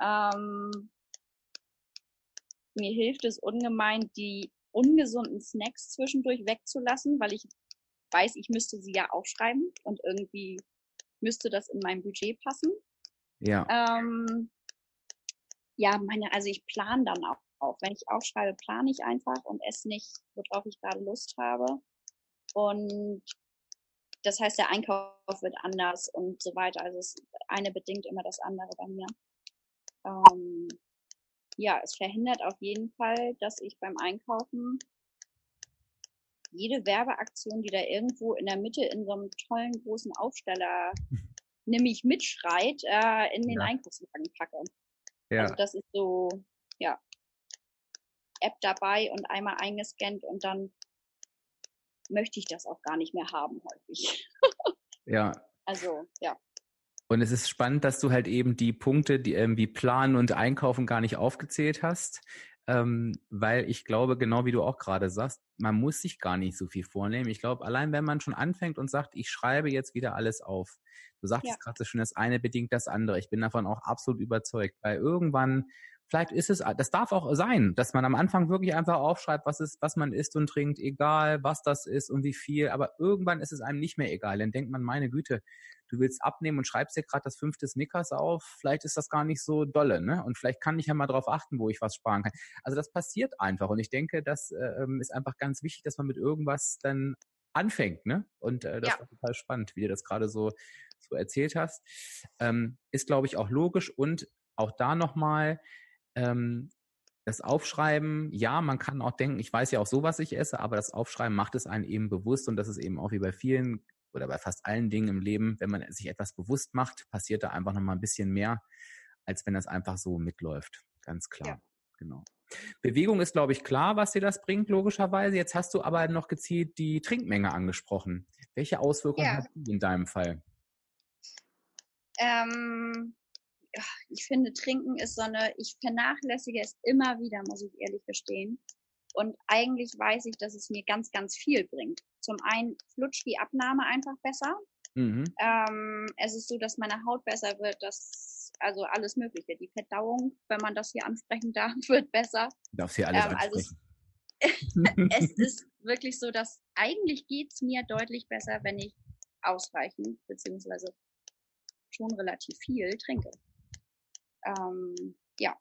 Ähm, mir hilft es ungemein, die ungesunden Snacks zwischendurch wegzulassen, weil ich weiß, ich müsste sie ja aufschreiben und irgendwie müsste das in mein Budget passen. Ja. Ähm, ja, meine, also ich plane dann auch, auch. Wenn ich aufschreibe, plane ich einfach und esse nicht, worauf ich gerade Lust habe. Und das heißt, der Einkauf wird anders und so weiter. Also das eine bedingt immer das andere bei mir. Ähm, ja, es verhindert auf jeden Fall, dass ich beim Einkaufen jede Werbeaktion, die da irgendwo in der Mitte in so einem tollen großen Aufsteller <laughs> nämlich mitschreit, äh, in den ja. Einkaufswagen packe. Ja. Also das ist so, ja, App dabei und einmal eingescannt und dann möchte ich das auch gar nicht mehr haben häufig. ja. <laughs> Also, ja. Und es ist spannend, dass du halt eben die Punkte, die irgendwie Planen und Einkaufen gar nicht aufgezählt hast, ähm, weil ich glaube, genau wie du auch gerade sagst, man muss sich gar nicht so viel vornehmen. Ich glaube, allein wenn man schon anfängt und sagt, ich schreibe jetzt wieder alles auf. Du sagtest ja. gerade so schön, das eine bedingt das andere. Ich bin davon auch absolut überzeugt, weil irgendwann vielleicht ist es, das darf auch sein, dass man am Anfang wirklich einfach aufschreibt, was ist, was man isst und trinkt, egal was das ist und wie viel, aber irgendwann ist es einem nicht mehr egal. Dann denkt man, meine Güte, du willst abnehmen und schreibst dir gerade das fünfte Snickers auf, vielleicht ist das gar nicht so dolle, ne? Und vielleicht kann ich ja mal darauf achten, wo ich was sparen kann. Also das passiert einfach und ich denke, das äh, ist einfach ganz wichtig, dass man mit irgendwas dann anfängt, ne? Und äh, das ja. war total spannend, wie du das gerade so so erzählt hast. Ähm, ist, glaube ich, auch logisch und auch da nochmal, ähm, das Aufschreiben, ja, man kann auch denken, ich weiß ja auch so, was ich esse, aber das Aufschreiben macht es einen eben bewusst und das ist eben auch wie bei vielen oder bei fast allen Dingen im Leben, wenn man sich etwas bewusst macht, passiert da einfach nochmal ein bisschen mehr, als wenn das einfach so mitläuft. Ganz klar. Ja. Genau. Bewegung ist, glaube ich, klar, was dir das bringt, logischerweise. Jetzt hast du aber noch gezielt die Trinkmenge angesprochen. Welche Auswirkungen ja. hat die in deinem Fall? Ähm, ich finde, Trinken ist so eine, ich vernachlässige es immer wieder, muss ich ehrlich gestehen. Und eigentlich weiß ich, dass es mir ganz, ganz viel bringt. Zum einen flutscht die Abnahme einfach besser. Mhm. Ähm, es ist so, dass meine Haut besser wird, dass also alles Mögliche. Die Verdauung, wenn man das hier ansprechen <laughs> darf, wird besser. Darfst hier alles ähm, also es, <laughs> <laughs> es ist wirklich so, dass eigentlich geht's mir deutlich besser, wenn ich ausreichend beziehungsweise schon relativ viel trinke ähm, ja,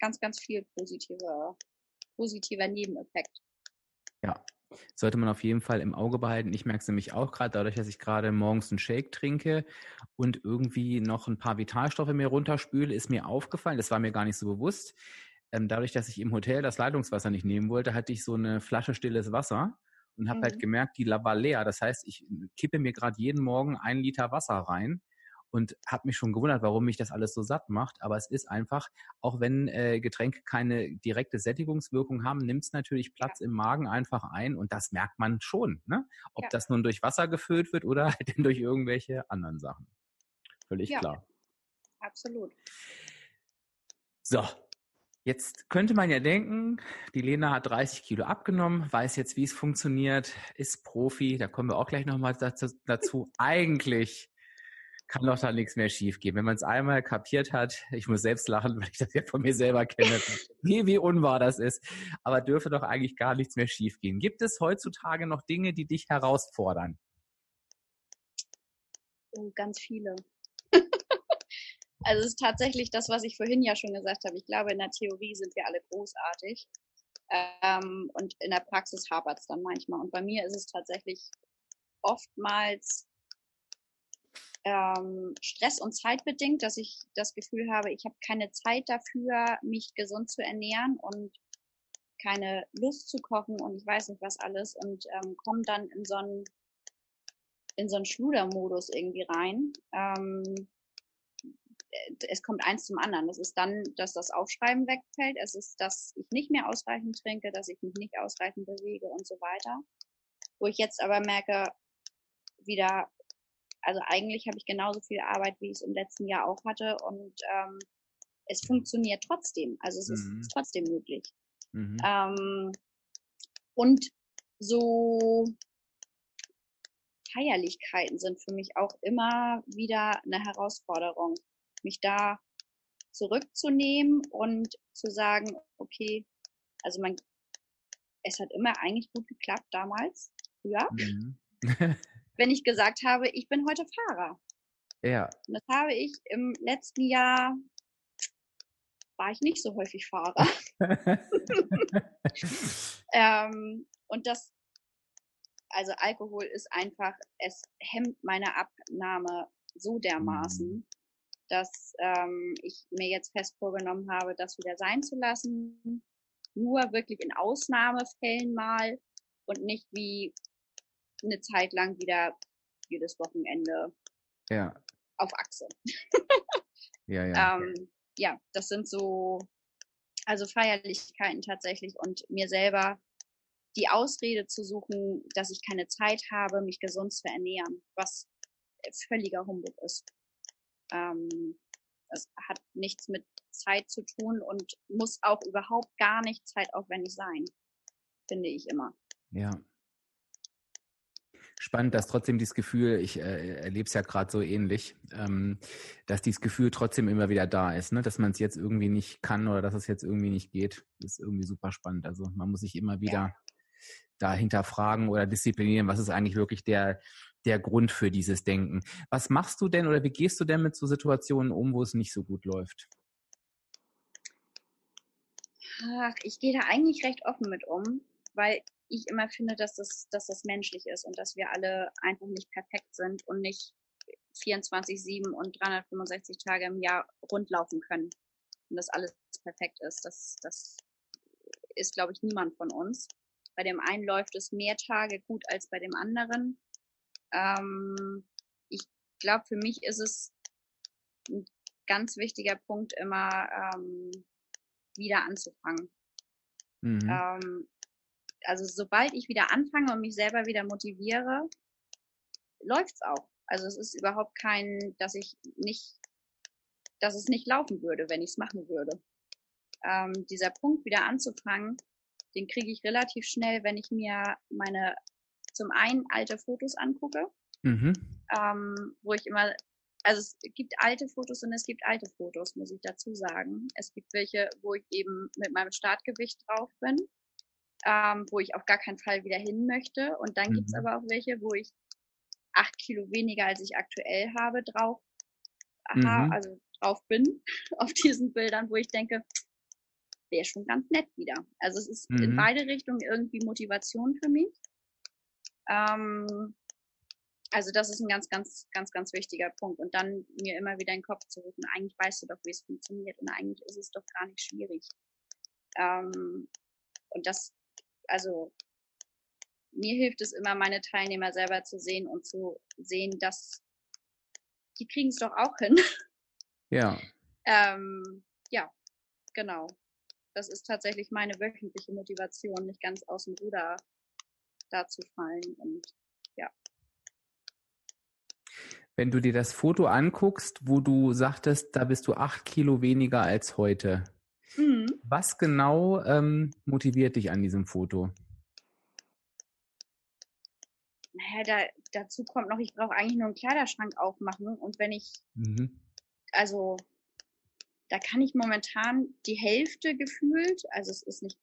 ganz, ganz viel positive, positiver Nebeneffekt. Ja, sollte man auf jeden Fall im Auge behalten. Ich merke es nämlich auch gerade, dadurch, dass ich gerade morgens einen Shake trinke und irgendwie noch ein paar Vitalstoffe mir runterspüle, ist mir aufgefallen, das war mir gar nicht so bewusst. Ähm, dadurch, dass ich im Hotel das Leitungswasser nicht nehmen wollte, hatte ich so eine Flasche stilles Wasser und habe halt mhm. halt gemerkt, die war leer. Das heißt, ich kippe mir gerade jeden Morgen einen Liter Wasser rein und habe mich schon gewundert, warum mich das alles so satt macht. Aber es ist einfach, auch wenn äh, Getränke keine direkte Sättigungswirkung haben, nimmt es natürlich Platz ja. im Magen einfach ein und das merkt man schon. Ne? Ob ja. das nun durch Wasser gefüllt wird oder <laughs> halt durch irgendwelche anderen Sachen. Völlig ja. klar. Absolut. So, Jetzt könnte man ja denken, die Lena hat 30 Kilo abgenommen, weiß jetzt, wie es funktioniert, ist Profi, da kommen wir auch gleich nochmal dazu. dazu. <laughs> Eigentlich kann doch da nichts mehr schiefgehen. Wenn man es einmal kapiert hat, ich muss selbst lachen, <laughs> weil ich das ja von mir selber kenne, <laughs> wie, wie unwahr das ist, aber dürfe doch eigentlich gar nichts mehr schiefgehen. Gibt es heutzutage noch Dinge, die dich herausfordern? Oh, ganz viele. <laughs> also es ist tatsächlich das, was ich vorhin ja schon gesagt habe. Ich glaube, in der Theorie sind wir alle großartig. Ähm, und in der Praxis hapert es dann manchmal. Und bei mir ist es tatsächlich oftmals ähm, Stress und zeitbedingt, dass ich das Gefühl habe, ich habe keine Zeit dafür, mich gesund zu ernähren und keine Lust zu kochen und ich weiß nicht was alles und ähm, komme dann in so einen in so einen Schludermodus irgendwie rein. Ähm, es kommt eins zum anderen. Das ist dann, dass das Aufschreiben wegfällt. Es ist, dass ich nicht mehr ausreichend trinke, dass ich mich nicht ausreichend bewege und so weiter. Wo ich jetzt aber merke, wieder also eigentlich habe ich genauso viel Arbeit, wie ich es im letzten Jahr auch hatte und ähm, es funktioniert trotzdem. Also es mhm. ist trotzdem möglich. Mhm. Ähm, und so Feierlichkeiten sind für mich auch immer wieder eine Herausforderung, mich da zurückzunehmen und zu sagen, okay, also man, es hat immer eigentlich gut geklappt damals, früher. Mhm. <laughs> wenn ich gesagt habe, ich bin heute Fahrer. Ja. Und das habe ich im letzten Jahr, war ich nicht so häufig Fahrer. <laughs> <laughs> ähm, und das also Alkohol ist einfach, es hemmt meine Abnahme so dermaßen, mhm. dass ähm, ich mir jetzt fest vorgenommen habe, das wieder sein zu lassen. Nur wirklich in Ausnahmefällen mal und nicht wie eine Zeit lang wieder jedes Wochenende ja. auf Achse. ja, <laughs> ja. Ähm, ja, das sind so, also Feierlichkeiten tatsächlich und mir selber die Ausrede zu suchen, dass ich keine Zeit habe, mich gesund zu ernähren, was völliger Humbug ist. Ähm, das hat nichts mit Zeit zu tun und muss auch überhaupt gar nicht zeitaufwendig sein, finde ich immer. Ja. Spannend, dass trotzdem dieses Gefühl, ich äh, erlebe es ja gerade so ähnlich, ähm, dass dieses Gefühl trotzdem immer wieder da ist, ne? dass man es jetzt irgendwie nicht kann oder dass es jetzt irgendwie nicht geht, ist irgendwie super spannend. Also man muss sich immer wieder ja. da hinterfragen oder disziplinieren, was ist eigentlich wirklich der, der Grund für dieses Denken. Was machst du denn oder wie gehst du denn mit so Situationen um, wo es nicht so gut läuft? Ach, ich gehe da eigentlich recht offen mit um, weil ich immer finde, dass das, dass das menschlich ist und dass wir alle einfach nicht perfekt sind und nicht 24, 7 und 365 Tage im Jahr rundlaufen können und dass alles perfekt ist. Das, das ist, glaube ich, niemand von uns. Bei dem einen läuft es mehr Tage gut als bei dem anderen. Ähm, ich glaube, für mich ist es ein ganz wichtiger Punkt immer ähm, wieder anzufangen. Mhm. Ähm, also sobald ich wieder anfange und mich selber wieder motiviere, läuft's auch. Also es ist überhaupt kein, dass ich nicht, dass es nicht laufen würde, wenn ich es machen würde. Ähm, dieser Punkt wieder anzufangen, den kriege ich relativ schnell, wenn ich mir meine zum einen alte Fotos angucke, mhm. ähm, wo ich immer, also es gibt alte Fotos und es gibt alte Fotos, muss ich dazu sagen. Es gibt welche, wo ich eben mit meinem Startgewicht drauf bin ähm, wo ich auf gar keinen Fall wieder hin möchte. Und dann mhm. gibt's aber auch welche, wo ich acht Kilo weniger, als ich aktuell habe, drauf, aha, mhm. also drauf bin <laughs> auf diesen Bildern, wo ich denke, wäre schon ganz nett wieder. Also es ist mhm. in beide Richtungen irgendwie Motivation für mich. Ähm, also das ist ein ganz, ganz, ganz, ganz wichtiger Punkt. Und dann mir immer wieder in den Kopf zu rufen, eigentlich weißt du doch, wie es funktioniert und eigentlich ist es doch gar nicht schwierig. Ähm, und das also mir hilft es immer, meine Teilnehmer selber zu sehen und zu sehen, dass die kriegen es doch auch hin. Ja. <laughs> ähm, ja, genau. Das ist tatsächlich meine wöchentliche Motivation, nicht ganz aus dem Ruder da zu fallen und ja. Wenn du dir das Foto anguckst, wo du sagtest, da bist du acht Kilo weniger als heute, Mhm. Was genau ähm, motiviert dich an diesem Foto? Naja, da, dazu kommt noch, ich brauche eigentlich nur einen Kleiderschrank aufmachen und wenn ich, mhm. also da kann ich momentan die Hälfte gefühlt, also es ist nicht,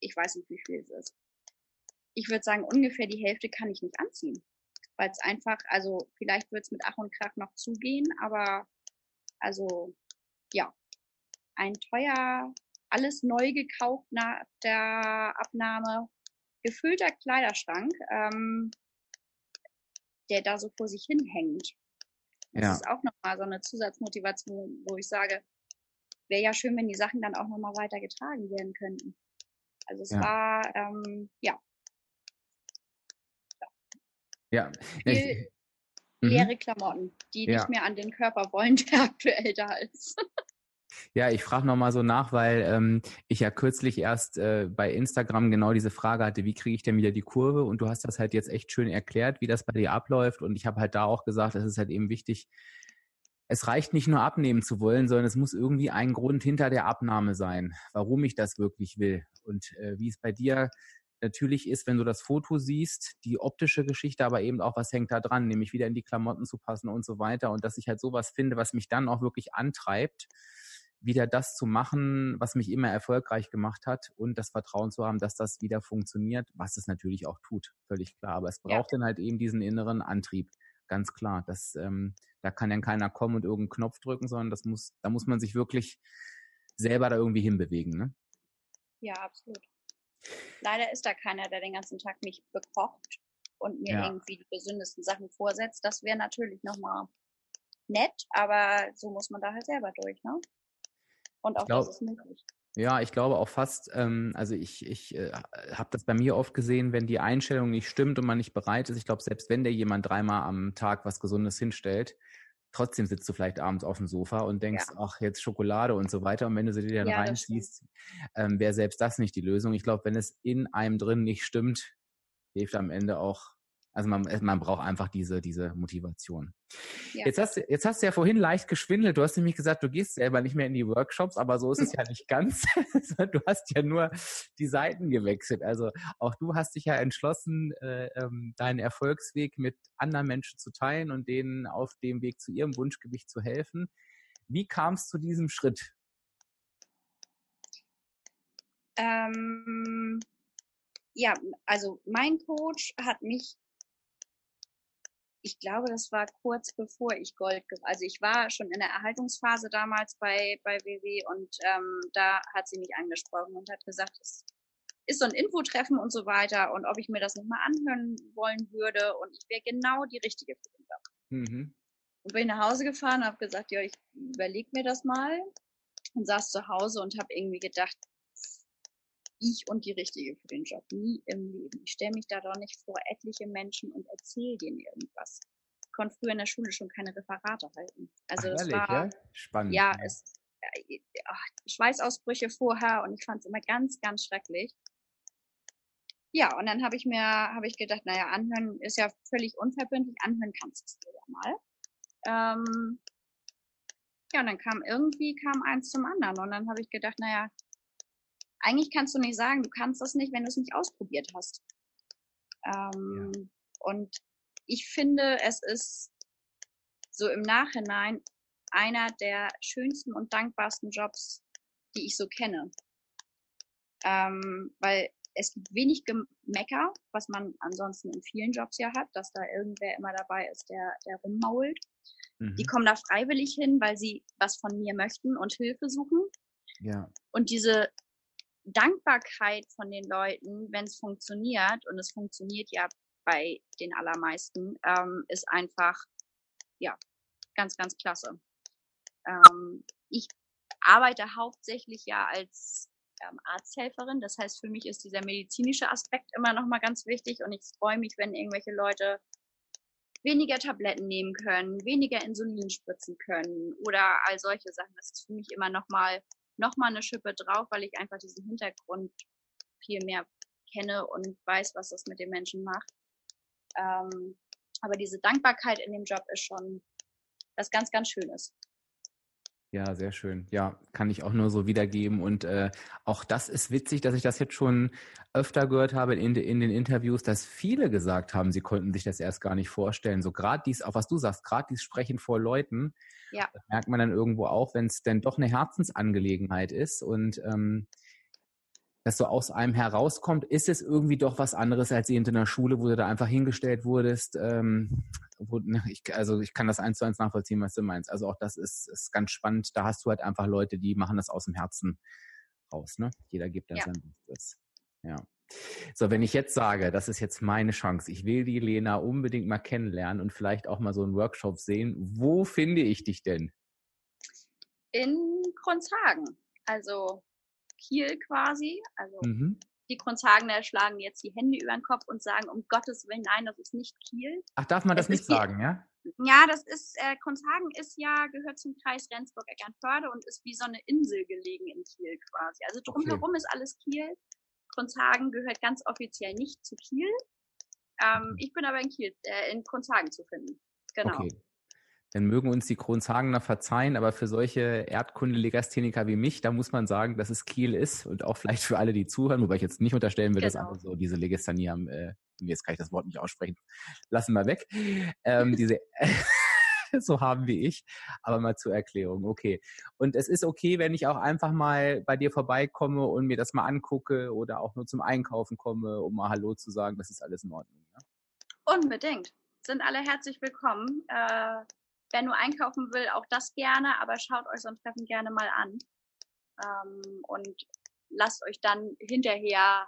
ich weiß nicht, wie viel es ist. Ich würde sagen, ungefähr die Hälfte kann ich nicht anziehen. Weil es einfach, also vielleicht wird es mit Ach und Krach noch zugehen, aber also ja, ein teuer, alles neu gekauft nach der Abnahme, gefüllter Kleiderschrank, ähm, der da so vor sich hinhängt. Das ja. ist auch nochmal so eine Zusatzmotivation, wo ich sage, wäre ja schön, wenn die Sachen dann auch nochmal weiter getragen werden könnten. Also es ja. war, ähm, ja. Ja. Viel ich, mhm. leere Klamotten, die ja. nicht mehr an den Körper wollen, <laughs> der aktuell da ist. Ja, ich frage nochmal so nach, weil ähm, ich ja kürzlich erst äh, bei Instagram genau diese Frage hatte, wie kriege ich denn wieder die Kurve? Und du hast das halt jetzt echt schön erklärt, wie das bei dir abläuft. Und ich habe halt da auch gesagt, es ist halt eben wichtig, es reicht nicht nur abnehmen zu wollen, sondern es muss irgendwie ein Grund hinter der Abnahme sein, warum ich das wirklich will. Und äh, wie es bei dir natürlich ist, wenn du das Foto siehst, die optische Geschichte, aber eben auch, was hängt da dran, nämlich wieder in die Klamotten zu passen und so weiter. Und dass ich halt sowas finde, was mich dann auch wirklich antreibt wieder das zu machen, was mich immer erfolgreich gemacht hat und das Vertrauen zu haben, dass das wieder funktioniert, was es natürlich auch tut, völlig klar. Aber es braucht ja. dann halt eben diesen inneren Antrieb, ganz klar. Das, ähm, da kann dann keiner kommen und irgendeinen Knopf drücken, sondern das muss, da muss man sich wirklich selber da irgendwie hinbewegen. Ne? Ja, absolut. Leider ist da keiner, der den ganzen Tag mich bekocht und mir ja. irgendwie die gesündesten Sachen vorsetzt. Das wäre natürlich nochmal nett, aber so muss man da halt selber durch, ne? Und auch glaub, das ist möglich. Ja, ich glaube auch fast, ähm, also ich, ich äh, habe das bei mir oft gesehen, wenn die Einstellung nicht stimmt und man nicht bereit ist. Ich glaube, selbst wenn der jemand dreimal am Tag was Gesundes hinstellt, trotzdem sitzt du vielleicht abends auf dem Sofa und denkst, ja. ach, jetzt Schokolade und so weiter. Und wenn du sie dir dann ja, reinziehst, ähm, wäre selbst das nicht die Lösung. Ich glaube, wenn es in einem drin nicht stimmt, hilft am Ende auch also man, äh, man braucht einfach diese, diese Motivation. Ja. Jetzt, hast, jetzt hast du ja vorhin leicht geschwindelt. Du hast nämlich gesagt, du gehst selber nicht mehr in die Workshops, aber so ist es ja nicht ganz. <laughs> du hast ja nur die Seiten gewechselt. Also auch du hast dich ja entschlossen, äh, ähm, deinen Erfolgsweg mit anderen Menschen zu teilen und denen auf dem Weg zu ihrem Wunschgewicht zu helfen. Wie kam es zu diesem Schritt? Ähm, ja, also mein Coach hat mich ich glaube, das war kurz bevor ich Gold, also ich war schon in der Erhaltungsphase damals bei, bei WW und ähm, da hat sie mich angesprochen und hat gesagt, es ist so ein Infotreffen und so weiter und ob ich mir das nicht mal anhören wollen würde und ich wäre genau die Richtige für den Job. Mhm. Und bin nach Hause gefahren, habe gesagt, ja, ich überlege mir das mal und saß zu Hause und habe irgendwie gedacht, ich und die Richtige für den Job. Nie im Leben. Ich stelle mich da doch nicht vor etliche Menschen und erzähle denen irgendwas. Ich konnte früher in der Schule schon keine Referate halten. Also Ach, es ehrlich, war ja? spannend. Ja, es äh, ach, Schweißausbrüche vorher und ich fand es immer ganz, ganz schrecklich. Ja, und dann habe ich mir, habe ich gedacht, naja, anhören ist ja völlig unverbindlich, anhören kannst du es dir ja mal. Ähm, ja, und dann kam irgendwie kam eins zum anderen und dann habe ich gedacht, naja, eigentlich kannst du nicht sagen, du kannst das nicht, wenn du es nicht ausprobiert hast. Ähm, ja. Und ich finde, es ist so im Nachhinein einer der schönsten und dankbarsten Jobs, die ich so kenne. Ähm, weil es gibt wenig Gemecker, was man ansonsten in vielen Jobs ja hat, dass da irgendwer immer dabei ist, der, der rummault. Mhm. Die kommen da freiwillig hin, weil sie was von mir möchten und Hilfe suchen. Ja. Und diese Dankbarkeit von den Leuten, wenn es funktioniert, und es funktioniert ja bei den allermeisten, ähm, ist einfach, ja, ganz, ganz klasse. Ähm, ich arbeite hauptsächlich ja als ähm, Arzthelferin. Das heißt, für mich ist dieser medizinische Aspekt immer noch mal ganz wichtig und ich freue mich, wenn irgendwelche Leute weniger Tabletten nehmen können, weniger Insulin spritzen können oder all solche Sachen. Das ist für mich immer noch mal nochmal eine Schippe drauf, weil ich einfach diesen Hintergrund viel mehr kenne und weiß, was das mit den Menschen macht. Ähm, aber diese Dankbarkeit in dem Job ist schon was ganz, ganz Schönes. Ja, sehr schön. Ja, kann ich auch nur so wiedergeben. Und äh, auch das ist witzig, dass ich das jetzt schon öfter gehört habe in, in den Interviews, dass viele gesagt haben, sie konnten sich das erst gar nicht vorstellen. So gerade dies, auch was du sagst, gerade dies Sprechen vor Leuten, ja. das merkt man dann irgendwo auch, wenn es denn doch eine Herzensangelegenheit ist. Und ähm, das so aus einem herauskommt, ist es irgendwie doch was anderes als in der Schule, wo du da einfach hingestellt wurdest. Ähm, wo, ne, ich, also ich kann das eins zu eins nachvollziehen, was du meinst. Also auch das ist, ist ganz spannend. Da hast du halt einfach Leute, die machen das aus dem Herzen raus. Ne? Jeder gibt da ja. sein Bestes. Ja. So, wenn ich jetzt sage, das ist jetzt meine Chance, ich will die Lena unbedingt mal kennenlernen und vielleicht auch mal so einen Workshop sehen, wo finde ich dich denn? In Kronshagen. Also Kiel quasi. Also mhm. die Kronzhagener schlagen jetzt die Hände über den Kopf und sagen, um Gottes Willen, nein, das ist nicht Kiel. Ach, darf man das, das nicht sagen, ja? Ja, das ist, äh, Kronzhagen ist ja, gehört zum Kreis Rendsburg-Eckernförde und ist wie so eine Insel gelegen in Kiel quasi. Also drumherum okay. ist alles Kiel. Kronzhagen gehört ganz offiziell nicht zu Kiel. Ähm, ich bin aber in Kiel, äh, in Kronzhagen zu finden. Genau. Okay dann mögen uns die Kronshagener verzeihen, aber für solche Erdkunde-Legastheniker wie mich, da muss man sagen, dass es Kiel ist und auch vielleicht für alle, die zuhören, wobei ich jetzt nicht unterstellen will, genau. dass alle so diese Legasthenie haben, äh, jetzt kann ich das Wort nicht aussprechen, lassen wir weg, ähm, diese <laughs> so haben wie ich, aber mal zur Erklärung, okay. Und es ist okay, wenn ich auch einfach mal bei dir vorbeikomme und mir das mal angucke oder auch nur zum Einkaufen komme, um mal Hallo zu sagen, das ist alles in Ordnung. Ja? Unbedingt. Sind alle herzlich willkommen. Äh wer nur einkaufen will, auch das gerne, aber schaut euch so ein Treffen gerne mal an. Ähm, und lasst euch dann hinterher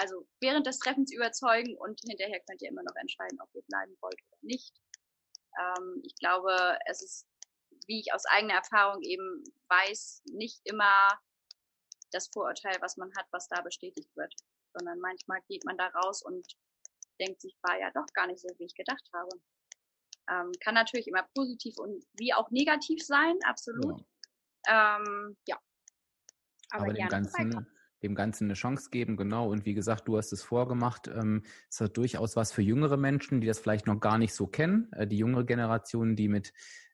also während des Treffens überzeugen und hinterher könnt ihr immer noch entscheiden, ob ihr bleiben wollt oder nicht. Ähm, ich glaube, es ist, wie ich aus eigener Erfahrung eben weiß, nicht immer das Vorurteil, was man hat, was da bestätigt wird, sondern manchmal geht man da raus und denkt sich, war ja doch gar nicht so, wie ich gedacht habe. Ähm, kann natürlich immer positiv und wie auch negativ sein, absolut. Ja. Ähm, ja. Aber, Aber dem Ganzen, dem Ganzen eine Chance geben, genau. Und wie gesagt, du hast es vorgemacht. Ähm, es hat durchaus was für jüngere Menschen, die das vielleicht noch gar nicht so kennen. Äh, die jüngere Generation, die mit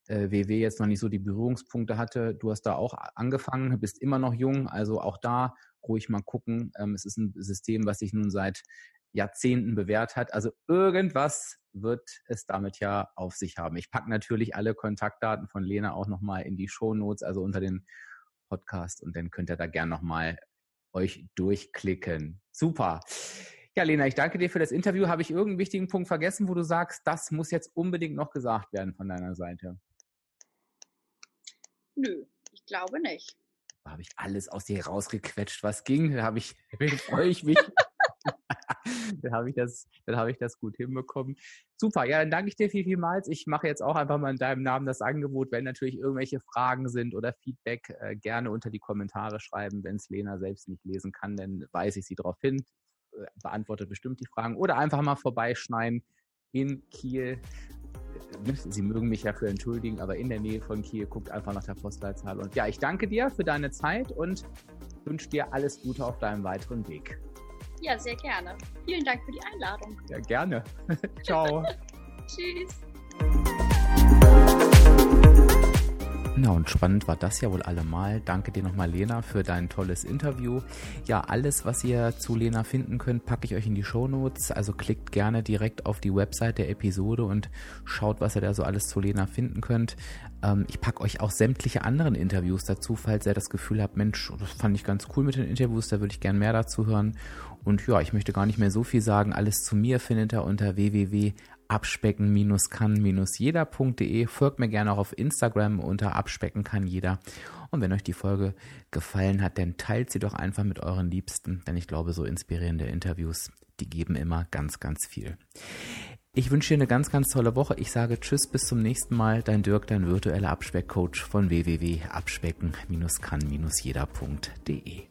äh, WW jetzt noch nicht so die Berührungspunkte hatte. Du hast da auch angefangen, bist immer noch jung, also auch da ruhig mal gucken. Ähm, es ist ein System, was sich nun seit Jahrzehnten bewährt hat. Also irgendwas wird es damit ja auf sich haben. Ich packe natürlich alle Kontaktdaten von Lena auch nochmal in die Show Notes, also unter den Podcast und dann könnt ihr da gern nochmal euch durchklicken. Super. Ja, Lena, ich danke dir für das Interview. Habe ich irgendeinen wichtigen Punkt vergessen, wo du sagst, das muss jetzt unbedingt noch gesagt werden von deiner Seite? Nö, ich glaube nicht. Da habe ich alles aus dir rausgequetscht, was ging. Da habe ich, <laughs> freue ich mich. Dann habe ich das, dann habe ich das gut hinbekommen. Super, ja, dann danke ich dir viel, vielmals. Ich mache jetzt auch einfach mal in deinem Namen das Angebot, wenn natürlich irgendwelche Fragen sind oder Feedback, äh, gerne unter die Kommentare schreiben. Wenn es Lena selbst nicht lesen kann, dann weise ich sie darauf hin, äh, beantwortet bestimmt die Fragen oder einfach mal vorbeischneiden in Kiel. Äh, sie mögen mich ja für entschuldigen, aber in der Nähe von Kiel guckt einfach nach der Postleitzahl. Und ja, ich danke dir für deine Zeit und wünsche dir alles Gute auf deinem weiteren Weg. Ja, sehr gerne. Vielen Dank für die Einladung. Ja, gerne. <laughs> Ciao. <laughs> Tschüss. Na und spannend war das ja wohl allemal. Danke dir nochmal, Lena, für dein tolles Interview. Ja, alles, was ihr zu Lena finden könnt, packe ich euch in die Show Notes. Also klickt gerne direkt auf die Website der Episode und schaut, was ihr da so alles zu Lena finden könnt. Ähm, ich packe euch auch sämtliche anderen Interviews dazu, falls ihr das Gefühl habt, Mensch, das fand ich ganz cool mit den Interviews, da würde ich gerne mehr dazu hören. Und ja, ich möchte gar nicht mehr so viel sagen. Alles zu mir findet ihr unter www abspecken-kann-jeder.de. Folgt mir gerne auch auf Instagram unter abspecken kann jeder. Und wenn euch die Folge gefallen hat, dann teilt sie doch einfach mit euren Liebsten, denn ich glaube, so inspirierende Interviews, die geben immer ganz, ganz viel. Ich wünsche dir eine ganz, ganz tolle Woche. Ich sage Tschüss, bis zum nächsten Mal. Dein Dirk, dein virtueller Abspeckcoach von www.abspecken-kann-jeder.de.